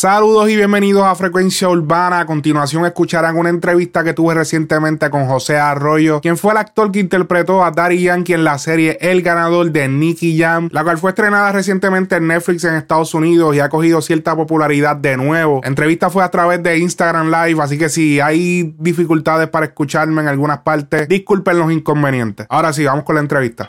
Saludos y bienvenidos a Frecuencia Urbana. A continuación escucharán una entrevista que tuve recientemente con José Arroyo, quien fue el actor que interpretó a Daddy Yankee en la serie El Ganador de Nicky Jam, la cual fue estrenada recientemente en Netflix en Estados Unidos y ha cogido cierta popularidad de nuevo. La entrevista fue a través de Instagram Live, así que si hay dificultades para escucharme en algunas partes, disculpen los inconvenientes. Ahora sí, vamos con la entrevista.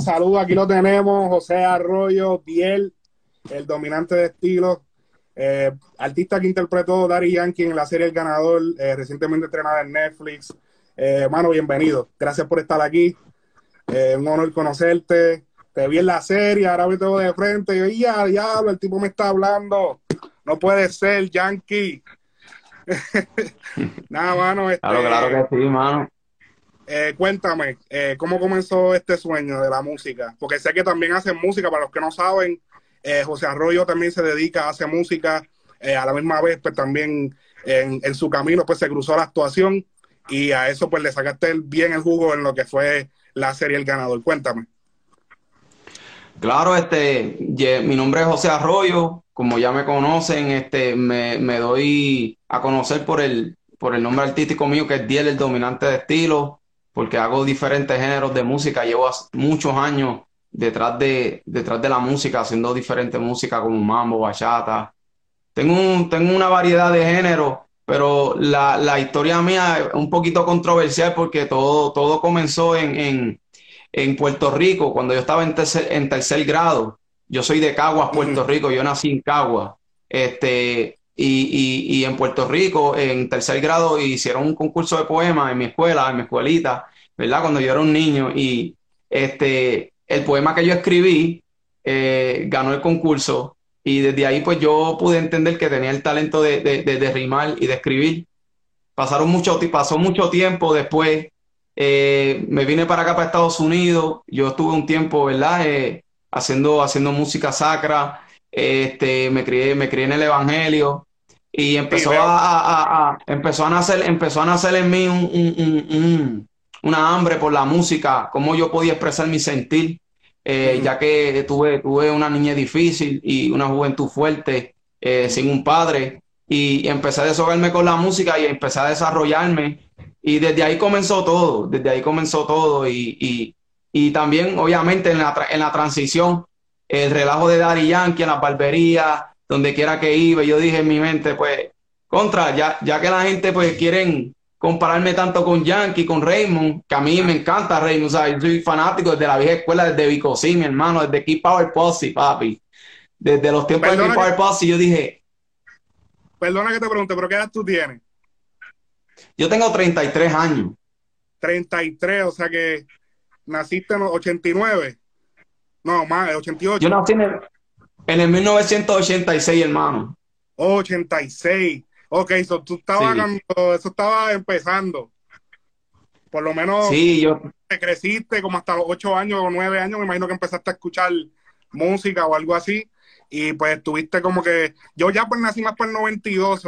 Saludos, aquí lo tenemos, José Arroyo, Biel, el dominante de estilo, eh, artista que interpretó Daddy Yankee en la serie El Ganador, eh, recientemente entrenada en Netflix. Eh, mano, bienvenido, gracias por estar aquí, un honor conocerte, te vi en la serie, ahora me tengo de frente, y ya, diablo, el tipo me está hablando, no puede ser, Yankee. Nada, mano. Este, claro, claro que sí, mano. Eh, cuéntame, eh, ¿cómo comenzó este sueño de la música? Porque sé que también hacen música, para los que no saben, eh, José Arroyo también se dedica a hacer música, a la misma vez, pues también en, su camino, pues se cruzó la actuación y a eso pues le sacaste bien el jugo en lo que fue la serie El Ganador. Cuéntame. Claro, este, mi nombre es José Arroyo, como ya me conocen, este, me, me doy a conocer por el, por el nombre artístico mío que es Diel, el dominante de estilo porque hago diferentes géneros de música, llevo muchos años detrás de, detrás de la música, haciendo diferentes música como mambo, bachata. Tengo, tengo una variedad de géneros, pero la, historia mía es un poquito controversial porque todo, todo comenzó en, Puerto Rico, cuando yo estaba en tercer, en tercer grado. Yo soy de Caguas, Puerto Rico, yo nací en Caguas. Este, y, en Puerto Rico, en tercer grado, hicieron un concurso de poemas en mi escuela, en mi escuelita, ¿verdad? Cuando yo era un niño. Y este, el poema que yo escribí eh, ganó el concurso. Y desde ahí, pues yo pude entender que tenía el talento de, de, de, rimar y de escribir. Pasaron mucho, pasó mucho tiempo después. Eh, me vine para acá, para Estados Unidos. Yo estuve un tiempo, ¿verdad? Eh, haciendo, haciendo música sacra. Este, me crié, me crié en el Evangelio y empezó a, empezó a nacer, empezó a nacer en mí un, una hambre por la música, cómo yo podía expresar mi sentir, eh, ya que tuve, tuve una niña difícil y una juventud fuerte, eh, sin un padre, y, empecé a deshogarme con la música y empecé a desarrollarme, y desde ahí comenzó todo, desde ahí comenzó todo, y, y, también obviamente en la, en la transición, el relajo de Daddy Yankee en la barbería, donde quiera que iba, yo dije en mi mente, pues, contra, ya, ya que la gente pues quieren compararme tanto con Yankee, con Raymond, que a mí me encanta Raymond, o sea, yo soy fanático desde la vieja escuela, desde Vicosí, mi hermano, desde Keep Power Posse, papi. Desde los tiempos de Keep Power Posse, yo dije... Perdona que te pregunte, pero ¿qué edad tú tienes? Yo tengo 33 años. 33, o sea que naciste en los 89. No, más, 88. Yo nací en el, en el 1986, hermano. 86. Ok, so tú estabas eso estaba empezando. Por lo menos sí, yo... te creciste como hasta los 8 años o 9 años, me imagino que empezaste a escuchar música o algo así. Y pues tuviste como que, yo ya pues nací más por el 92,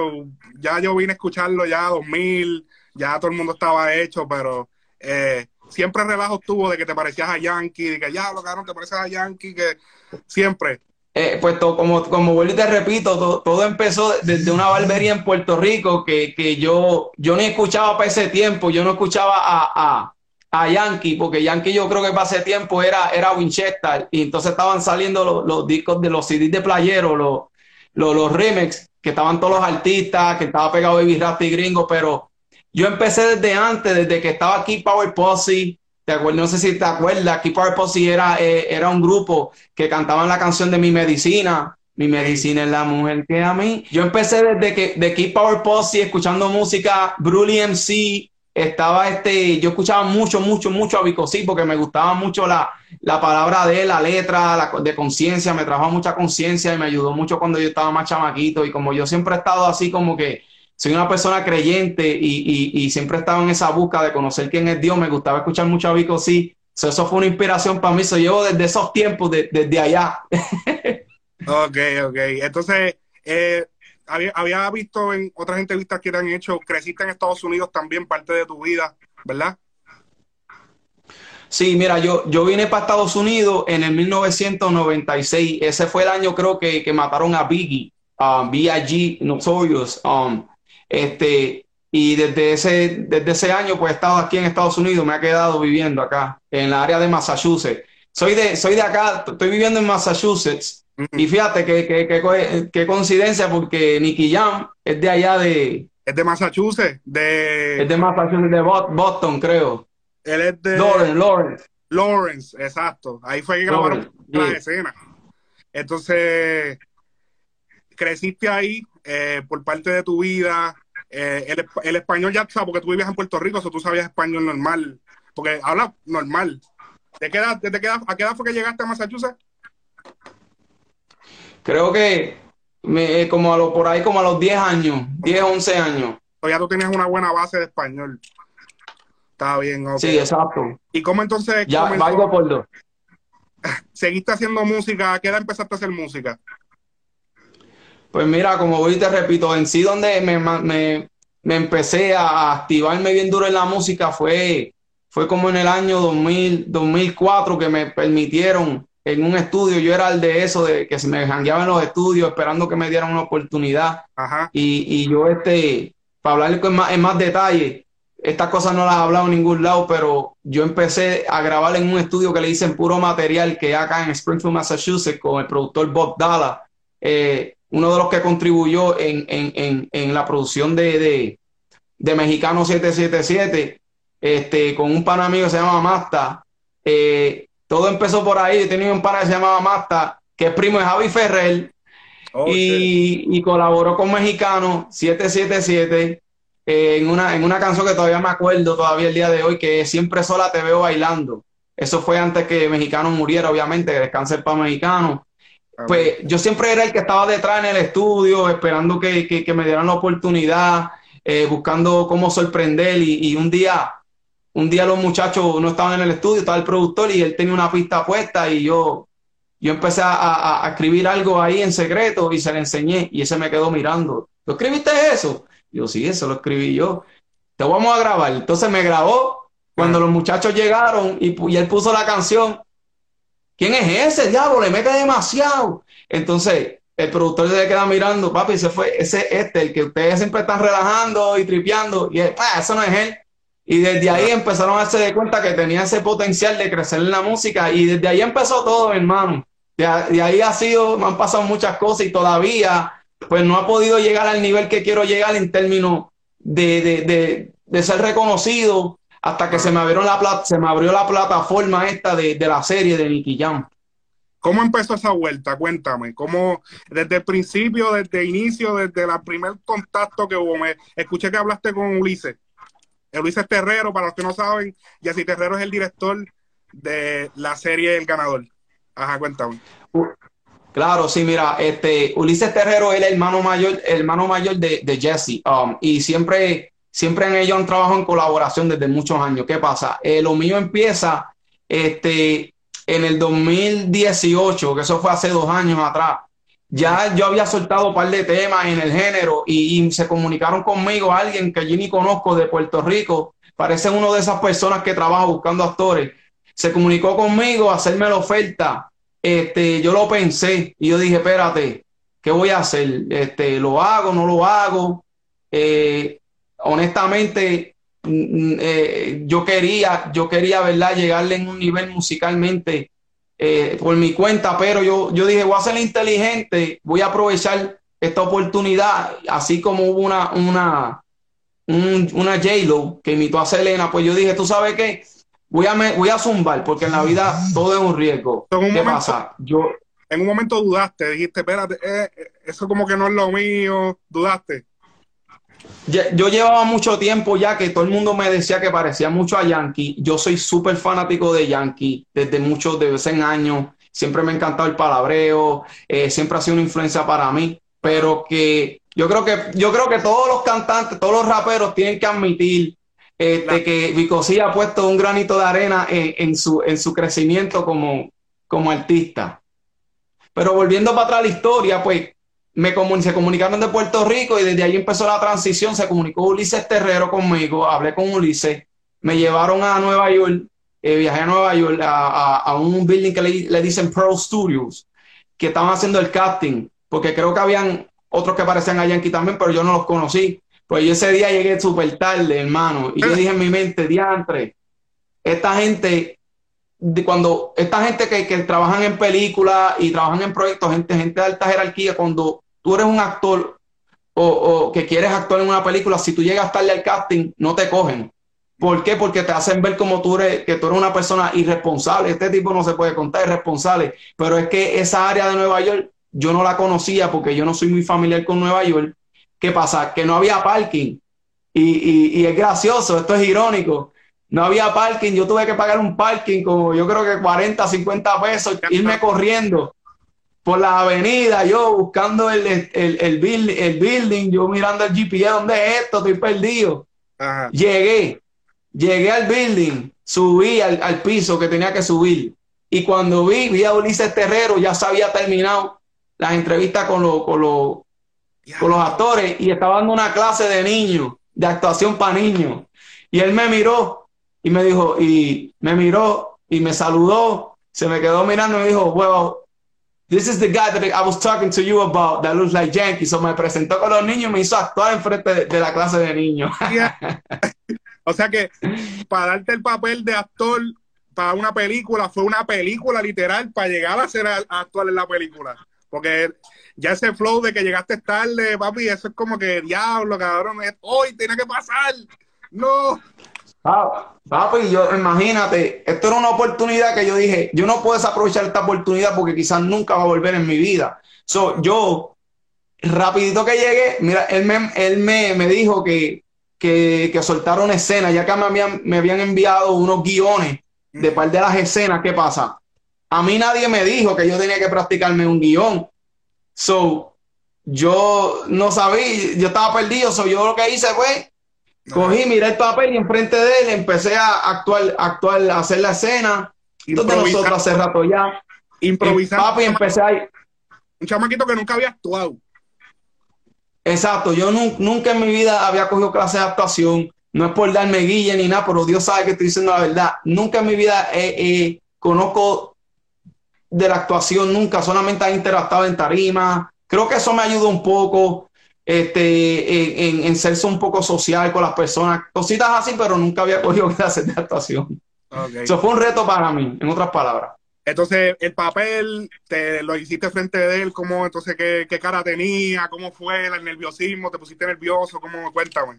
ya yo vine a escucharlo ya 2000, ya todo el mundo estaba hecho, pero eh, siempre relajo tuvo de que te parecías a Yankee, de que ya lo no te pareces a Yankee, que siempre. Eh, pues como, como vuelvo y te repito, todo, empezó desde una barbería en Puerto Rico que, que, yo, yo ni escuchaba para ese tiempo, yo no escuchaba a, a, a, Yankee, porque Yankee yo creo que para ese tiempo era, era Winchester, y entonces estaban saliendo los, los discos de los CDs de playero, los, los, los remix, que estaban todos los artistas, que estaba pegado Baby Rap y Gringo, pero yo empecé desde antes, desde que estaba aquí Power Posse, ¿Te acuerdas? No sé si te acuerdas, Keep Our Posse era, eh, era un grupo que cantaban la canción de Mi Medicina. Mi medicina es la mujer que a mí. Yo empecé desde que de Keep Our Posse escuchando música, Brully MC, estaba este, yo escuchaba mucho, mucho, mucho a Vico porque me gustaba mucho la, la palabra de él, la letra la, de conciencia, me trajo mucha conciencia y me ayudó mucho cuando yo estaba más chamaquito y como yo siempre he estado así como que soy una persona creyente y, siempre he estado en esa busca de conocer quién es Dios. Me gustaba escuchar mucho a Vico, sí. eso fue una inspiración para mí. Eso llevo desde esos tiempos, desde allá. ok, ok. Entonces, eh, había, visto en otras entrevistas que te han hecho, creciste en Estados Unidos también, parte de tu vida, ¿verdad? Sí, mira, yo, yo vine para Estados Unidos en el 1996. Ese fue el año, creo que, que mataron a Biggie, um, B.I.G. Notorious. Um, este, y desde ese, desde ese año, pues he estado aquí en Estados Unidos, me ha quedado viviendo acá, en la área de Massachusetts. Soy de, soy de acá, estoy viviendo en Massachusetts y fíjate qué coincidencia porque Nicky Jam es de allá de... Es de Massachusetts, de... Es de Massachusetts, de Boston, creo. Él es de... Lawrence, Lawrence. Lawrence, exacto. Ahí fue que grabaron la escena. Entonces, creciste ahí eh, por parte de tu vida. Eh, el, español ya, sabes, porque tú vivías en Puerto Rico, o tú sabías español normal. Porque habla normal. ¿De qué edad, desde qué ¿A qué edad fue que llegaste a Massachusetts? Creo que me, como a lo, por ahí como a los 10 años, 10, 11 años. O ya tú tienes una buena base de español. Está bien, ok. Sí, exacto. ¿Y cómo entonces? Ya, valgo por dos. ¿Seguiste haciendo música? ¿A qué edad empezaste a hacer música? Pues mira, como hoy te repito, en sí donde me, me, me, empecé a activarme bien duro en la música fue, fue como en el año 2000, 2004 que me permitieron en un estudio, yo era el de eso, de que se me jangueaba en los estudios esperando que me dieran una oportunidad. Y, y, yo, este, para hablar en más, en más detalle, estas cosas no las he hablado en ningún lado, pero yo empecé a grabar en un estudio que le dicen puro material, que acá en Springfield, Massachusetts, con el productor Bob Dalla, eh, uno de los que contribuyó en, en, en, en la producción de, de, de, Mexicano 777, este, con un pan amigo que se llama Masta. Eh, todo empezó por ahí. Tenía un pana que se llamaba Masta, que es primo de Javi Ferrer, oh, y, colaboró con Mexicano 777 eh, en, una, en una canción que todavía me acuerdo todavía el día de hoy, que Siempre sola te veo bailando. Eso fue antes que Mexicano muriera, obviamente, descanse para Mexicano. Ah, pues yo siempre era el que estaba detrás en el estudio, esperando que, me dieran la oportunidad, eh, buscando cómo sorprender. y, un día un día los muchachos no estaban en el estudio, estaba el productor y él tenía una pista puesta y yo, yo empecé a, escribir algo ahí en secreto y se le enseñé y ese me quedó mirando. ¿Lo escribiste eso? yo, sí, eso lo escribí yo. Te vamos a grabar. Entonces me grabó cuando los muchachos llegaron y, y él puso la canción. ¿Quién es ese diablo? Le mete demasiado. Entonces el productor se le queda mirando, papi, se fue, ese este, el que ustedes siempre están relajando y tripeando. Y él, ah, eso no es él. Y desde ahí empezaron a darse de cuenta que tenía ese potencial de crecer en la música y desde ahí empezó todo, hermano. De, ahí ha sido, me han pasado muchas cosas y todavía pues no ha podido llegar al nivel que quiero llegar en términos de, ser reconocido hasta que se me abrió la, se me abrió la plataforma esta de, la serie de Nicky Jam. ¿Cómo empezó esa vuelta? Cuéntame, ¿cómo desde el principio, desde el inicio, desde el primer contacto que hubo? Me escuché que hablaste con Ulises. Luis Terrero, para los que no saben, Jesse Terrero es el director de la serie El Ganador. Ajá, cuéntame. Claro, sí, mira, este Ulises Terrero es el hermano mayor, el hermano mayor de, Jesse. Um, y siempre, siempre en ellos han trabajado en colaboración desde muchos años. ¿Qué pasa? Eh, lo mío empieza este, en el 2018, que eso fue hace dos años atrás. Ya yo había soltado un par de temas en el género y, se comunicaron conmigo alguien que yo ni conozco de Puerto Rico, parece uno de esas personas que trabaja buscando actores. Se comunicó conmigo a hacerme la oferta. Este, yo lo pensé y yo dije, espérate, ¿qué voy a hacer? Este, ¿Lo hago, no lo hago? Eh, honestamente, mm, mm, eh, yo quería, yo quería, ¿verdad?, llegarle en un nivel musicalmente eh, por mi cuenta, pero yo, yo dije, voy a ser inteligente, voy a aprovechar esta oportunidad, así como hubo una, una, una J-Lo que imitó a Selena, pues yo dije, tú sabes qué, voy a, me, voy a zumbar, porque en la vida todo es un riesgo. ¿Qué pasa? Yo, en un momento dudaste, dijiste, espérate, eh, eh, eso como que no es lo mío, dudaste yo llevaba mucho tiempo ya que todo el mundo me decía que parecía mucho a Yankee. Yo soy súper fanático de Yankee desde muchos, de vez en años. Siempre me ha encantado el palabreo, eh, siempre ha sido una influencia para mí. Pero que yo creo que yo creo que todos los cantantes, todos los raperos tienen que admitir este, que Vicosí ha puesto un granito de arena en, su, en su crecimiento como, como artista. Pero volviendo para atrás la historia, pues me se comunicaron de Puerto Rico y desde ahí empezó la transición. Se comunicó Ulises Terrero conmigo, hablé con Ulises, me llevaron a Nueva York, eh, viajé a Nueva York a, un building que le, dicen Pro Studios, que estaban haciendo el casting, porque creo que habían otros que parecían a Yankee también, pero yo no los conocí. Pues yo ese día llegué súper tarde, hermano, y yo dije en mi mente, diantre, esta gente cuando esta gente que, que, trabajan en películas y trabajan en proyectos, gente, gente de alta jerarquía, cuando tú eres un actor o, que quieres actuar en una película, si tú llegas tarde al casting, no te cogen. ¿Por qué? Porque te hacen ver como tú eres, que tú eres una persona irresponsable. Este tipo no se puede contar irresponsable. Pero es que esa área de Nueva York yo no la conocía porque yo no soy muy familiar con Nueva York. ¿Qué pasa? Que no había parking. Y, y es gracioso, esto es irónico no había parking, yo tuve que pagar un parking como yo creo que 40, 50 pesos, irme corriendo por la avenida, yo buscando el, el, el, building, yo mirando el GPS, ¿dónde es esto? Estoy perdido. Llegué, llegué al building, subí al, piso que tenía que subir. Y cuando vi, vi a Ulises Terrero, ya se había terminado las entrevistas con, los con, con los actores y estaba dando una clase de niños, de actuación para niños. Y él me miró y me dijo, y me miró y me saludó, se me quedó mirando y me dijo, well, this is the guy that I was talking to you about that looks like Yankee. So me presentó con los niños y me hizo actuar enfrente de, la clase de niños. o sea que para darte el papel de actor para una película fue una película literal para llegar a ser actual en la película. Porque ya ese flow de que llegaste tarde, papi, eso es como que diablo, cabrón, hoy tiene que pasar. No. Ah, papi, yo imagínate, esto era una oportunidad que yo dije, yo no puedo desaprovechar esta oportunidad porque quizás nunca va a volver en mi vida. So, yo, rapidito que llegué, mira, él me, él me, me dijo que, que, que soltara una escena, ya que me habían, me habían enviado unos guiones de par de las escenas, ¿qué pasa? A mí nadie me dijo que yo tenía que practicarme un guion. So, yo no sabía, yo estaba perdido, so, yo lo que hice fue Cogí, miré el papel y enfrente de él empecé a actuar, actuar, a hacer la escena. Entonces nosotros hace rato ya. Improvisar. Papi, empecé ahí. Un chamaquito que nunca había actuado. Exacto, yo nunca en mi vida había cogido clase de actuación. No es por darme guille ni nada, pero Dios sabe que estoy diciendo la verdad. Nunca en mi vida conozco de la actuación, nunca, solamente he interactuado en tarima. Creo que eso me ayudó un poco este, en, en, serse un poco social con las personas, cositas así, pero nunca había cogido clases de actuación. Eso fue un reto para mí, en otras palabras. Entonces, el papel, te lo hiciste frente de él, ¿cómo, entonces, qué, qué cara tenía? ¿Cómo fue el nerviosismo? ¿Te pusiste nervioso? ¿Cómo? Cuéntame.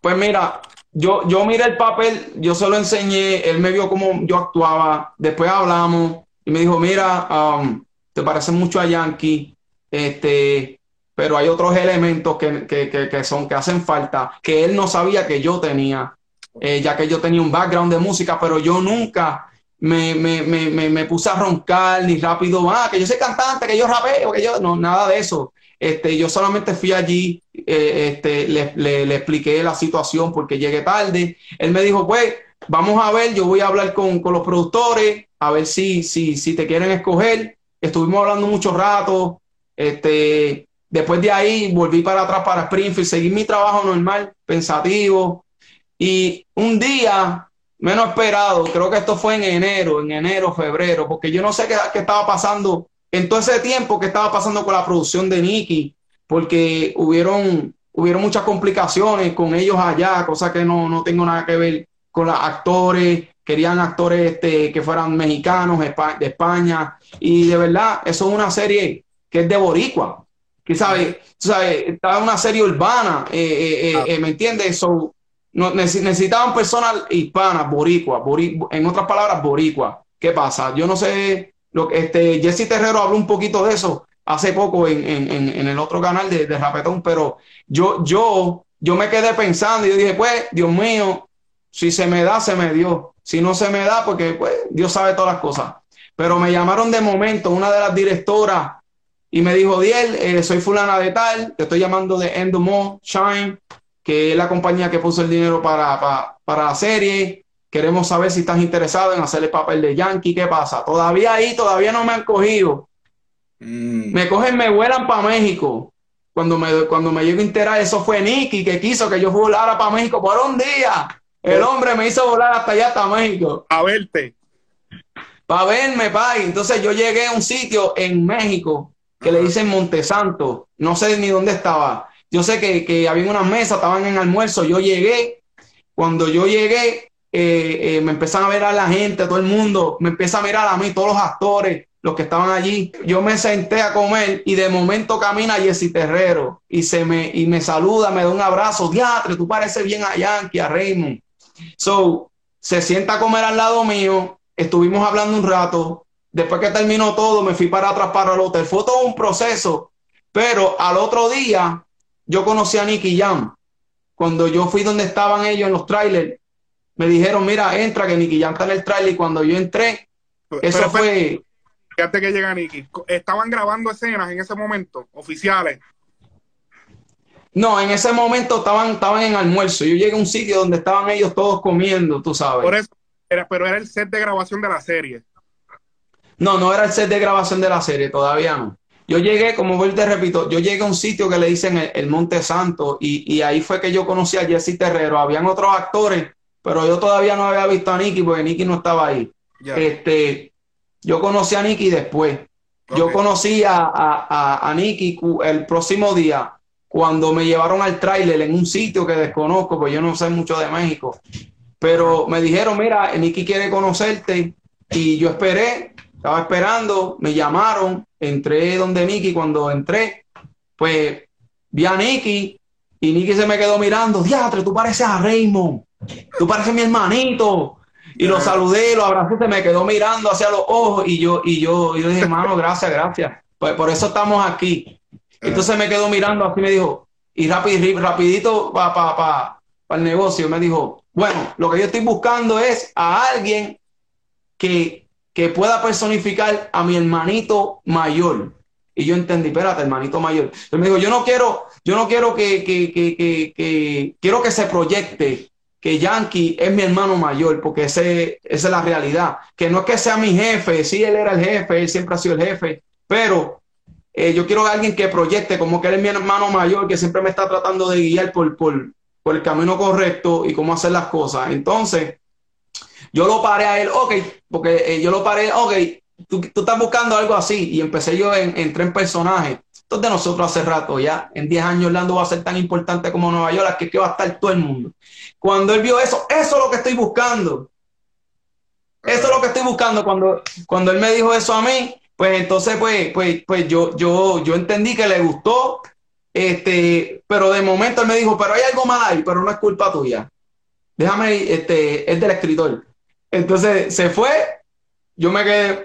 Pues mira, yo, yo miré el papel, yo se lo enseñé, él me vio cómo yo actuaba, después hablamos y me dijo, mira, um, te parece mucho a Yankee, este, pero hay otros elementos que, que, que, son, que hacen falta, que él no sabía que yo tenía, eh, ya que yo tenía un background de música, pero yo nunca me, me, me, me, puse a roncar ni rápido, ah, que yo soy cantante, que yo rapeo, que yo, no, nada de eso. Este, yo solamente fui allí, eh, este, le, le, le, expliqué la situación porque llegué tarde. Él me dijo, pues, vamos a ver, yo voy a hablar con, con los productores, a ver si, si, si te quieren escoger. Estuvimos hablando mucho rato, este, después de ahí volví para atrás para Springfield, seguí mi trabajo normal, pensativo. Y un día, menos esperado, creo que esto fue en enero, en enero, febrero, porque yo no sé qué, qué estaba pasando en todo ese tiempo que estaba pasando con la producción de Nicky, porque hubieron, hubieron muchas complicaciones con ellos allá, cosas que no, no tengo nada que ver con los actores, querían actores este, que fueran mexicanos de España, y de verdad, eso es una serie que es de Boricua, que sabe, sabe, estaba una serie urbana, eh, eh, eh, ah. ¿me entiendes? So, no, necesitaban personas hispanas, boricua, en otras palabras, boricua. ¿Qué pasa? Yo no sé, lo, este, Jesse Terrero habló un poquito de eso hace poco en, en, en el otro canal de, de, Rapetón, pero yo, yo, yo me quedé pensando y yo dije, pues, Dios mío, si se me da, se me dio. Si no se me da, porque pues, Dios sabe todas las cosas. Pero me llamaron de momento una de las directoras y me dijo, Diel, eh, soy fulana de tal, te estoy llamando de Endomo Shine, que es la compañía que puso el dinero para, para, la serie. Queremos saber si estás interesado en hacer el papel de Yankee. ¿Qué pasa? Todavía ahí, todavía no me han cogido. Mm. Me cogen, me vuelan para México. Cuando me, cuando me llego a enterar, eso fue Nicky que quiso que yo volara para México por un día. El hombre me hizo volar hasta allá, hasta México. A verte. Para verme, pai. Entonces yo llegué a un sitio en México que le dicen Montesanto. No sé ni dónde estaba. Yo sé que, que había unas mesas, estaban en almuerzo. Yo llegué. Cuando yo llegué, eh, eh, me empiezan a ver a la gente, todo el mundo. Me empieza a mirar a mí, todos los actores los que estaban allí. Yo me senté a comer y de momento camina Jesse Terrero y, se me, y me saluda, me da un abrazo. Diatre, tú pareces bien a Yankee, a Raymond. So, se sienta a comer al lado mío. Estuvimos hablando un rato. Después que terminó todo, me fui para atrás para el hotel. Fue todo un proceso. Pero al otro día, yo conocí a Nicky Jam. Cuando yo fui donde estaban ellos en los trailers, me dijeron, mira, entra, que Nicky Jam está en el trailer. Y cuando yo entré, eso fue Fíjate que llega Nicky. ¿Estaban grabando escenas en ese momento, oficiales? No, en ese momento estaban, estaban en almuerzo. Yo llegué a un sitio donde estaban ellos todos comiendo, tú sabes. Por eso, era, pero era el set de grabación de la serie. No, no era el set de grabación de la serie, todavía no. Yo llegué, como te repito, yo llegué a un sitio que le dicen el, Monte Santo y, ahí fue que yo conocí a Jesse Terrero. Habían otros actores, pero yo todavía no había visto a Nicky porque Nicky no estaba ahí. Este, yo conocí a Nicky después. Yo conocí a, a, a, Nicky el próximo día cuando me llevaron al tráiler en un sitio que desconozco, pues yo no sé mucho de México. Pero me dijeron, mira, Nicky quiere conocerte. Y yo esperé, estaba esperando, me llamaron, entré donde Nicky. Cuando entré, pues vi a Nicky y Nicky se me quedó mirando. Diatre, tú pareces a Raymond, tú pareces mi hermanito. Y lo saludé, lo abracé, se me quedó mirando hacia los ojos y yo, y yo, yo dije, hermano, gracias, gracias. Pues por eso estamos aquí. Entonces me quedó mirando así me dijo, y rápido, rapidito para pa, pa, el negocio, me dijo, bueno, lo que yo estoy buscando es a alguien que, que pueda personificar a mi hermanito mayor. Y yo entendí, espérate, hermanito mayor. Entonces me dijo, yo no quiero, yo no quiero que, que, que, que, quiero que se proyecte que Yankee es mi hermano mayor, porque ese, esa es la realidad. Que no es que sea mi jefe, sí, él era el jefe, él siempre ha sido el jefe, pero eh, yo quiero a alguien que proyecte como que él es mi hermano mayor, que siempre me está tratando de guiar por, por, por el camino correcto y cómo hacer las cosas. Entonces, yo lo paré a él, ok, porque eh, yo lo paré, ok, tú, tú, estás buscando algo así, y empecé yo, en, entré en personaje. Entonces nosotros hace rato ya, en 10 años Orlando va a ser tan importante como Nueva York, que, que va a estar todo el mundo. Cuando él vio eso, eso es lo que estoy buscando. Eso es lo que estoy buscando. Cuando, cuando él me dijo eso a mí, pues entonces, pues, pues, pues yo, yo, yo entendí que le gustó. Este, pero de momento él me dijo, pero hay algo mal ahí, pero no es culpa tuya. Déjame, este, es del escritor. Entonces se fue, yo me quedé, eh.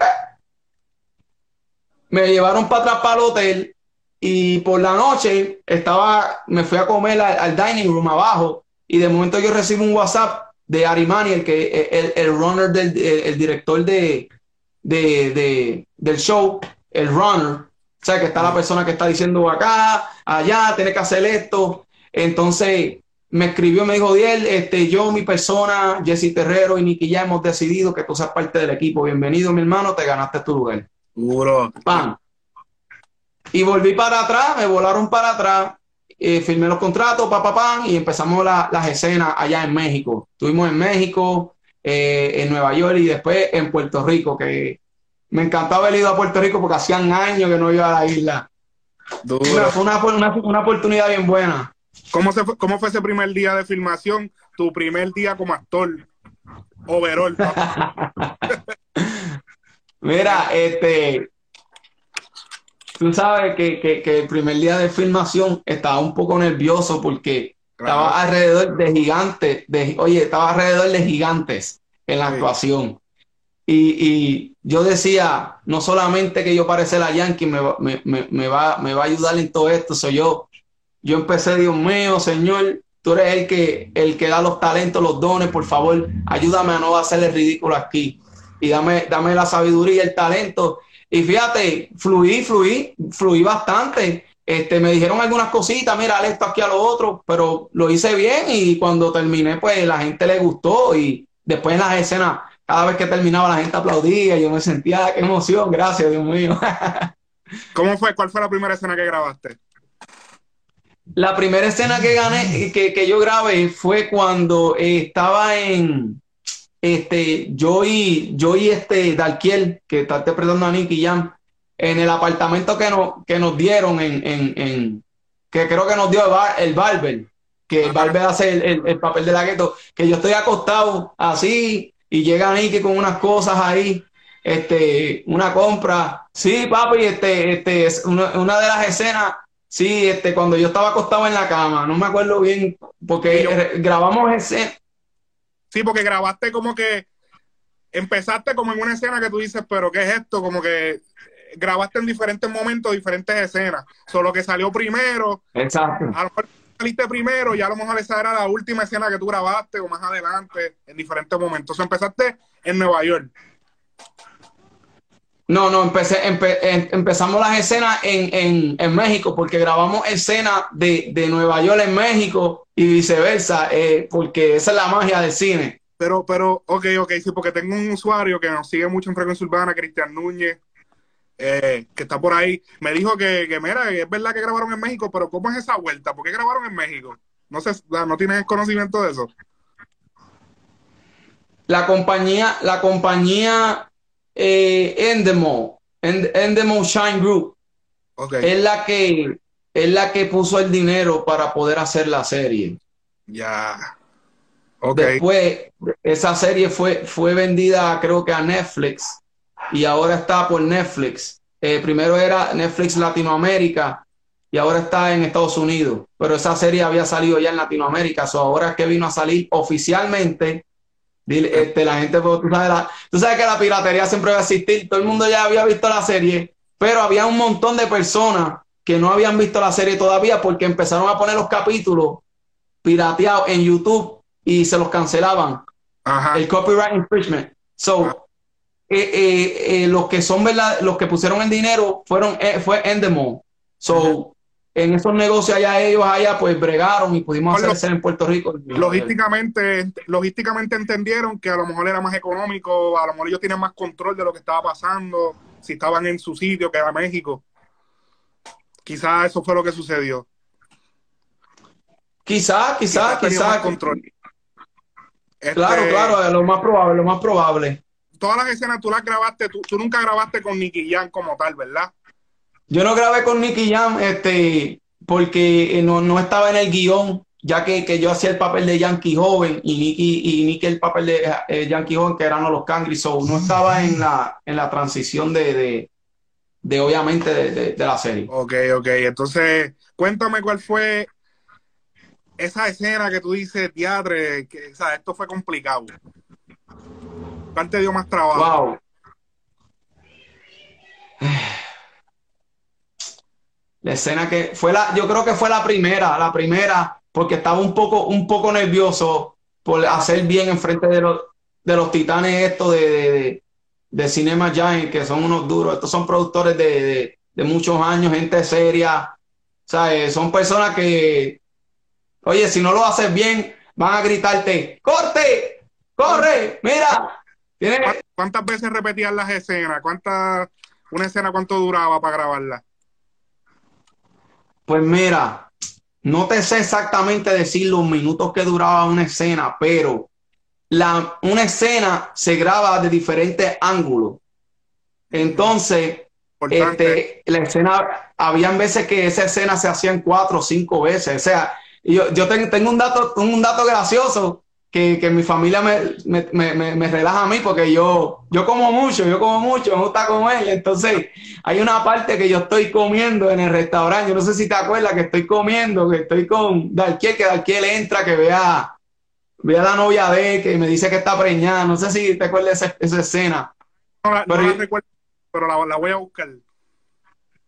me llevaron para atrás para el hotel y por la noche estaba, me fui a comer al dining room abajo y de momento yo recibo un WhatsApp de Arimani, el, que, el, el runner, del, el, director de, de, del show, el runner. O sea, que está la persona que está diciendo acá, allá, tiene que hacer esto. Entonces me escribió, me dijo, Diel, este, yo, mi persona, Jesse Terrero y Nicky ya hemos decidido que tú seas parte del equipo. Bienvenido, mi hermano, te ganaste tu lugar. Seguro. Pan. Y volví para atrás, me volaron para atrás eh, firmé los contratos, papá, pa, y empezamos las escenas allá en México. Estuvimos en México, eh, en Nueva York y después en Puerto Rico, que me encantaba haber ido a Puerto Rico porque hacían años que no iba a la isla. fue una, oportunidad bien buena. ¿Cómo, se fue, ¿Cómo fue ese primer día de filmación? Tu primer día como actor. Overall. Mira, este, tú sabes que, el primer día de filmación estaba un poco nervioso porque estaba alrededor de gigantes, de, oye, estaba alrededor de gigantes en la actuación. Y, yo decía, no solamente que yo parece la Yankee me, me, va, me va a ayudar en todo esto, soy yo. Yo empecé, Dios mío, Señor, tú eres el que, el que da los talentos, los dones, por favor, ayúdame a no hacerle ridículo aquí. Y dame, dame la sabiduría el talento y fíjate, fluí, fluí, fluí bastante. Este, me dijeron algunas cositas, mira, esto aquí a lo otro, pero lo hice bien y cuando terminé, pues la gente le gustó y después en las escenas, cada vez que terminaba la gente aplaudía, yo me sentía, qué emoción, gracias, Dios mío. ¿Cómo fue? ¿Cuál fue la primera escena que grabaste? La primera escena que gané, que, que yo grabé fue cuando eh, estaba en este, yo y, yo y este Dalquiel, que está interpretando a Nicky Jam, en el apartamento que, nos que nos dieron en, en, en, que creo que nos dio el, Barber, que el Barber hace el, el, papel de la gueto, que yo estoy acostado así y llega Nicky con unas cosas ahí, este, una compra. Sí, papi, este, este, una, una de las escenas Sí, este, cuando yo estaba acostado en la cama, no me acuerdo bien, porque grabamos ese. Sí, porque grabaste como que empezaste como en una escena que tú dices, pero ¿qué es esto? Como que grabaste en diferentes momentos, diferentes escenas. Solo que salió primero. Exacto. A lo mejor saliste primero y a lo mejor esa era la última escena que tú grabaste o más adelante en diferentes momentos. O empezaste en Nueva York. No, no, empecé, em, empezamos las escenas en, México porque grabamos escenas de, Nueva York en México y viceversa, eh, porque esa es la magia del cine. Pero, pero, ok, ok, sí, porque tengo un usuario que nos sigue mucho en Frecuencia Urbana, Cristian Núñez, eh, que está por ahí. Me dijo que, que, mira, es verdad que grabaron en México, pero ¿cómo es esa vuelta? ¿Por qué grabaron en México? No sé, ¿no tienes conocimiento de eso? La compañía, la compañía eh, Endemol, Endemol Shine Group, es la que es la que puso el dinero para poder hacer la serie. Ya. Después, esa serie fue, fue vendida, creo que a Netflix, y ahora está por Netflix. Eh, primero era Netflix Latinoamérica y ahora está en Estados Unidos. Pero esa serie había salido ya en Latinoamérica. So ahora es que vino a salir oficialmente Dile, este, la gente, pues, tú sabes, que la piratería siempre va a existir. Todo el mundo ya había visto la serie, pero había un montón de personas que no habían visto la serie todavía porque empezaron a poner los capítulos pirateados en YouTube y se los cancelaban. El copyright infringement. So, eh, eh, eh, los que son verdad, los que pusieron el dinero fueron fue Endemol. So, en esos negocios allá ellos allá pues bregaron y pudimos hacer en Puerto Rico. Logísticamente, logísticamente entendieron que a lo mejor era más económico, a lo mejor ellos tienen más control de lo que estaba pasando, si estaban en su sitio, que era México. Quizás eso fue lo que sucedió. Quizás, quizás, quizás. control. claro, este, claro, lo más probable, lo más probable. Todas las escenas tú las grabaste, tú, tú nunca grabaste con Nicky Jan como tal, ¿verdad? Yo no grabé con Nicky Jam este, porque eh, no, estaba en el guion, ya que, yo hacía el papel de Yankee joven y Nicky, y Nicky el papel de eh, Yankee joven, que eran los Cangri, no estaba en la, en la transición de, de, obviamente, de, la serie. Ok, ok. Entonces, cuéntame cuál fue esa escena que tú dices, teatro, que o sea, esto fue complicado. ¿Cuál te dio más trabajo? Wow. La escena que fue la, yo creo que fue la primera, la primera, porque estaba un poco, un poco nervioso por hacer bien enfrente de los, de los titanes estos de, de, de, Cinema Giant, que son unos duros. Estos son productores de, de muchos años, gente seria. ¿sabes? Son personas que, oye, si no lo haces bien, van a gritarte, ¡corte! ¡Corre! ¡Mira! ¿Cuántas veces repetían las escenas? ¿Cuántas, una escena cuánto duraba para grabarla? Pues mira, no te sé exactamente decir los minutos que duraba una escena, pero la, una escena se graba de diferentes ángulos. Entonces, este, la escena, habían veces que esa escena se hacía en cuatro o cinco veces. O sea, yo, yo tengo un dato, un dato gracioso que, mi familia me, me, relaja a mí porque yo, yo como mucho, yo como mucho, me gusta comer. Entonces, hay una parte que yo estoy comiendo en el restaurante. Yo no sé si te acuerdas que estoy comiendo, que estoy con Darkiel, que Darkiel entra, que vea, vea a la novia de él, que me dice que está preñada. No sé si te acuerdas esa, esa escena. No, pero, la recuerdo, pero la, voy a buscar.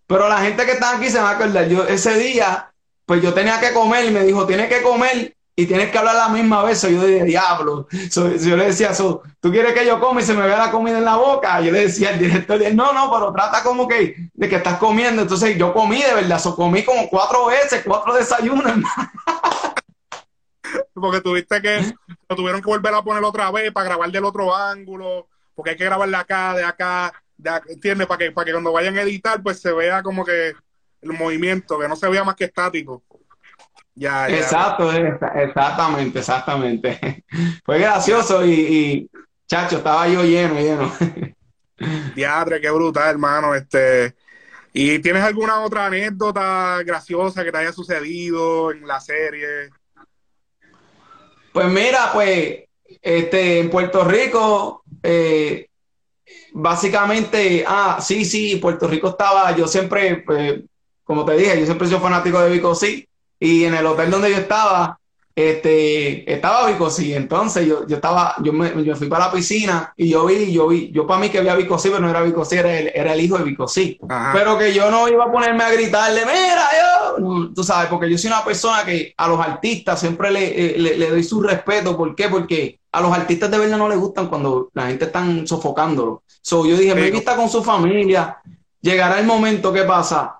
Pero la gente que está aquí se va a acordar. Yo ese día, pues yo tenía que comer y me dijo, tienes que comer y tienes que hablar la misma vez. yo dije, diablo. yo le decía, ¿tú quieres que yo coma y se me vea la comida en la boca? Yo le decía al director, no, no, pero trata como que de que estás comiendo. Entonces yo comí de verdad, so, comí como cuatro veces, cuatro desayunos. porque tuviste que, lo tuvieron que volver a poner otra vez para grabar del otro ángulo, porque hay que grabar de acá, de acá. ¿entiendes? Para que, para que cuando vayan a editar, pues se vea como que el movimiento, que no se vea más que estático. Ya, Exacto, exactamente, exactamente. Fue gracioso y, y, chacho, estaba yo lleno, lleno. Diadre, qué brutal, hermano. Este, ¿Y tienes alguna otra anécdota graciosa que te haya sucedido en la serie? Pues mira, pues, este, en Puerto Rico, eh, básicamente, ah, sí, sí, Puerto Rico estaba, yo siempre, pues, como te dije, yo siempre soy fanático de Vico, sí, y en el hotel donde yo estaba, este, estaba Vicosí. Entonces yo, yo estaba, yo me, yo fui para la piscina y yo vi, yo vi, yo para mí que había Vicosí, pero no era Vicosí, era el, era el hijo de Vicosí. Pero que yo no iba a ponerme a gritarle, mira, yo, tú sabes, porque yo soy una persona que a los artistas siempre le, eh, le, doy su respeto. ¿Por qué? Porque a los artistas de verdad no les gustan cuando la gente está sofocándolo. So, yo dije, me está con su familia, llegará el momento que pasa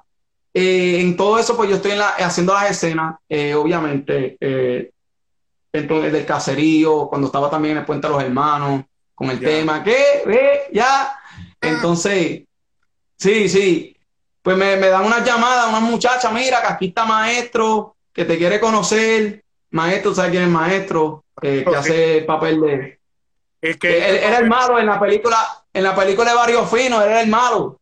eh, en todo eso, pues yo estoy haciendo las escenas, eh, obviamente, eh, entonces del caserío, cuando estaba también en el Puente de los Hermanos, con el tema, ¿qué? ¿Ve? ¿Ya? Entonces, sí, sí, pues me, dan una llamada, una muchacha, mira, que aquí está maestro, que te quiere conocer, maestro, ¿sabes quién es maestro? que hace el papel de... Es que era el malo en la película, en la película de Barrio Fino, era el malo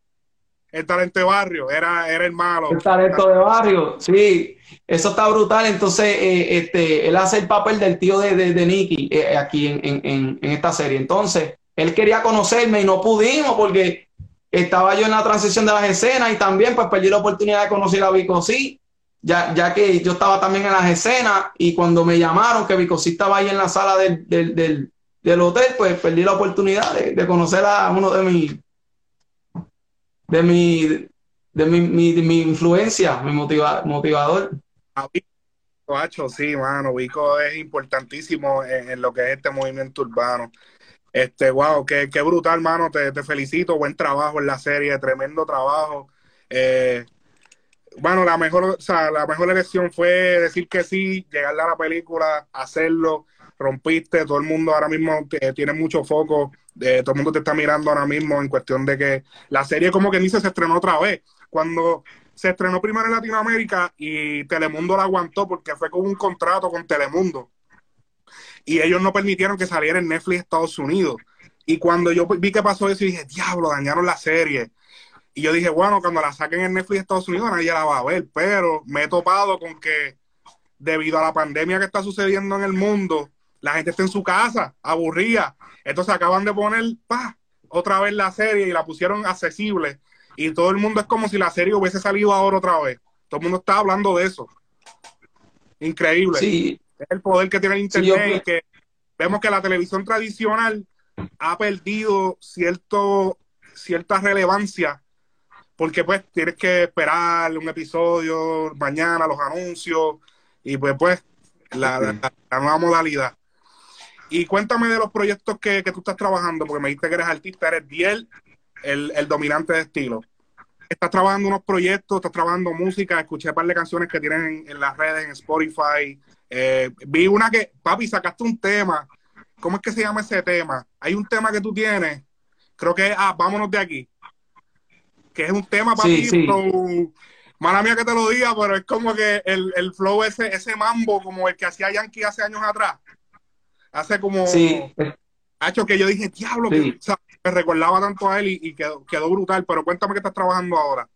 el talento de barrio, era, era el malo. El talento de barrio, sí, eso está brutal. Entonces, eh, este, él hace el papel del tío de, de, Nicky eh, aquí en, en, en, esta serie. Entonces, él quería conocerme y no pudimos porque estaba yo en la transición de las escenas y también pues perdí la oportunidad de conocer a Vico sí, ya, ya que yo estaba también en las escenas y cuando me llamaron que Vico sí estaba ahí en la sala del, del, del, hotel, pues perdí la oportunidad de, de conocer a uno de mis de mi, de mi, mi, influencia, mi motiva, motivador. Guacho, sí, mano, Vico es importantísimo en, lo que es este movimiento urbano. Este, wow, qué, qué brutal, mano, te, te, felicito, buen trabajo en la serie, tremendo trabajo. Eh, bueno, la mejor, o sea, la mejor elección fue decir que sí, llegarle a la película, hacerlo, rompiste, todo el mundo ahora mismo tiene mucho foco, de, todo el mundo te está mirando ahora mismo en cuestión de que la serie como que dice se estrenó otra vez. Cuando se estrenó primero en Latinoamérica y Telemundo la aguantó porque fue con un contrato con Telemundo. Y ellos no permitieron que saliera en Netflix Estados Unidos. Y cuando yo vi que pasó eso, dije, diablo, dañaron la serie. Y yo dije, bueno, cuando la saquen en Netflix Estados Unidos nadie la va a ver. Pero me he topado con que debido a la pandemia que está sucediendo en el mundo, la gente está en su casa, aburrida. Entonces acaban de poner, pa, otra vez la serie y la pusieron accesible. Y todo el mundo es como si la serie hubiese salido ahora otra vez. Todo el mundo está hablando de eso. Increíble. Sí. Es el poder que tiene el internet y que vemos que la televisión tradicional ha perdido cierto, cierta relevancia porque pues tienes que esperar un episodio mañana, los anuncios y pues pues la nueva modalidad. Y cuéntame de los proyectos que, tú estás trabajando, porque me dijiste que eres artista, eres Biel, el, dominante de estilo. Estás trabajando unos proyectos, estás trabajando música, escuché un par de canciones que tienen en, las redes, en Spotify. Eh, vi una que, papi, sacaste un tema. ¿Cómo es que se llama ese tema? Hay un tema que tú tienes, creo que es, ah, vámonos de aquí. Que es un tema, papi, sí, mala mía que te lo diga, pero es como que el, el flow ese, ese mambo, como el que hacía Yankee hace años atrás hace como... Sí. Ha hecho que yo dije, diablo, que, me recordaba tanto a él y, quedó, brutal, pero cuéntame que estás trabajando ahora.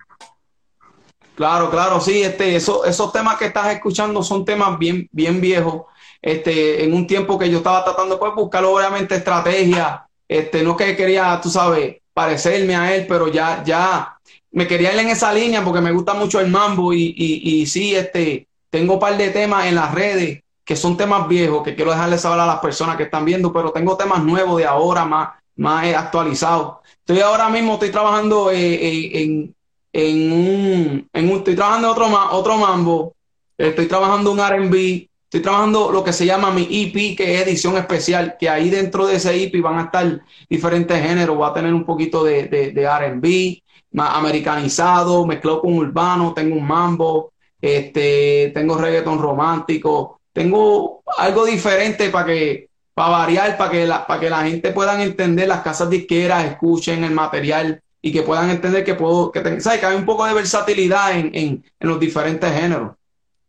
Claro, claro, sí, este, eso, esos temas que estás escuchando son temas bien, bien viejos. Este, en un tiempo que yo estaba tratando pues buscar obviamente estrategia, este, no que quería, tú sabes, parecerme a él, pero ya, ya me quería ir en esa línea porque me gusta mucho el mambo y, y, y sí, este, tengo un par de temas en las redes que son temas viejos que quiero dejarles saber a las personas que están viendo, pero tengo temas nuevos de ahora, más, más actualizados. Estoy ahora mismo, estoy trabajando eh, eh, en, en, un, estoy trabajando otro, otro mambo, estoy trabajando un R&B, estoy trabajando lo que se llama mi EP, que es edición especial, que ahí dentro de ese EP van a estar diferentes géneros, voy a tener un poquito de, de, de R&B, más americanizado, mezclado con urbano, tengo un mambo, este, tengo reggaeton romántico, tengo algo diferente para que para variar, para que la, para que la gente pueda entender las casas disqueras, escuchen el material y que puedan entender que puedo, que, que hay un poco de versatilidad en, en, en, los diferentes géneros.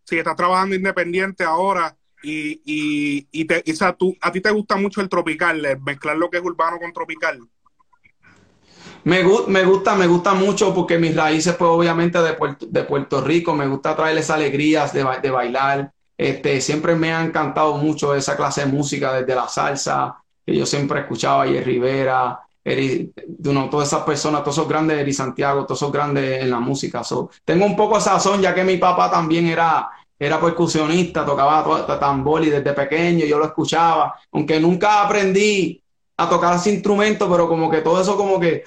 Sí, estás trabajando independiente ahora y, y, y, te, y o sea, tú, a ti te gusta mucho el tropical, mezclar lo que es urbano con tropical. Me, me, gusta, me gusta mucho porque mis raíces, pues obviamente de Puerto, de Puerto Rico, me gusta traerles alegrías de, de, bailar. Este, siempre me ha encantado mucho esa clase de música, desde la salsa, que yo siempre escuchaba, y Rivera, uno, todas esas personas, todos esos grandes, Eri Santiago, todos esos grandes en la música. So, tengo un poco de sazón, ya que mi papá también era, era percusionista, tocaba tambor y desde pequeño yo lo escuchaba, aunque nunca aprendí a tocar ese instrumento, pero como que todo eso como que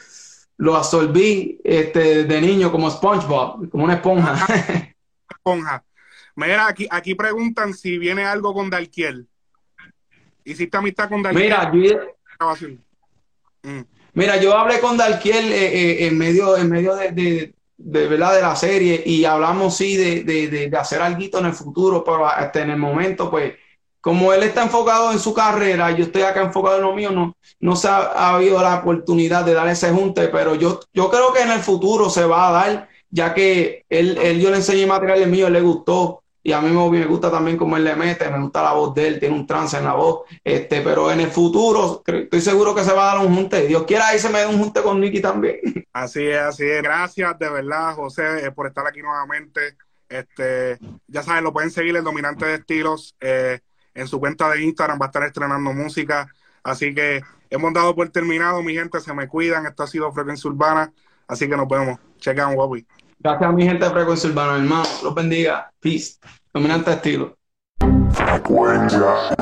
lo absorbí este, de niño como SpongeBob, como una esponja. esponja. Mira, aquí, aquí preguntan si viene algo con Dalquiel. ¿Hiciste amistad con Dalquiel? Mira, yo, mm. Mira, yo hablé con Dalquiel eh, eh, en medio, en medio de, de, de, ¿verdad? de la serie y hablamos sí de, de hacer algo en el futuro, pero hasta en el momento, pues como él está enfocado en su carrera, yo estoy acá enfocado en lo mío, no, no se ha, habido la oportunidad de dar ese junte, pero yo, yo creo que en el futuro se va a dar, ya que él, él yo le enseñé material mío, él le gustó, y a mí me, gusta también cómo él le mete, me gusta la voz de él, tiene un trance en la voz, este, pero en el futuro estoy seguro que se va a dar un junte. Dios quiera ahí se me dé un junte con Nicky también. Así es, así es. Gracias de verdad, José, eh, por estar aquí nuevamente. Este, ya saben, lo pueden seguir en Dominante de Estilos. Eh, en su cuenta de Instagram va a estar estrenando música. Así que hemos dado por terminado, mi gente. Se me cuidan. Esto ha sido Frecuencia Urbana. Así que nos vemos. Chequean, guapi. Gracias a mi gente de Frecuencia Urbana, hermano. Los bendiga. Peace. Dominante estilo. Frecuencia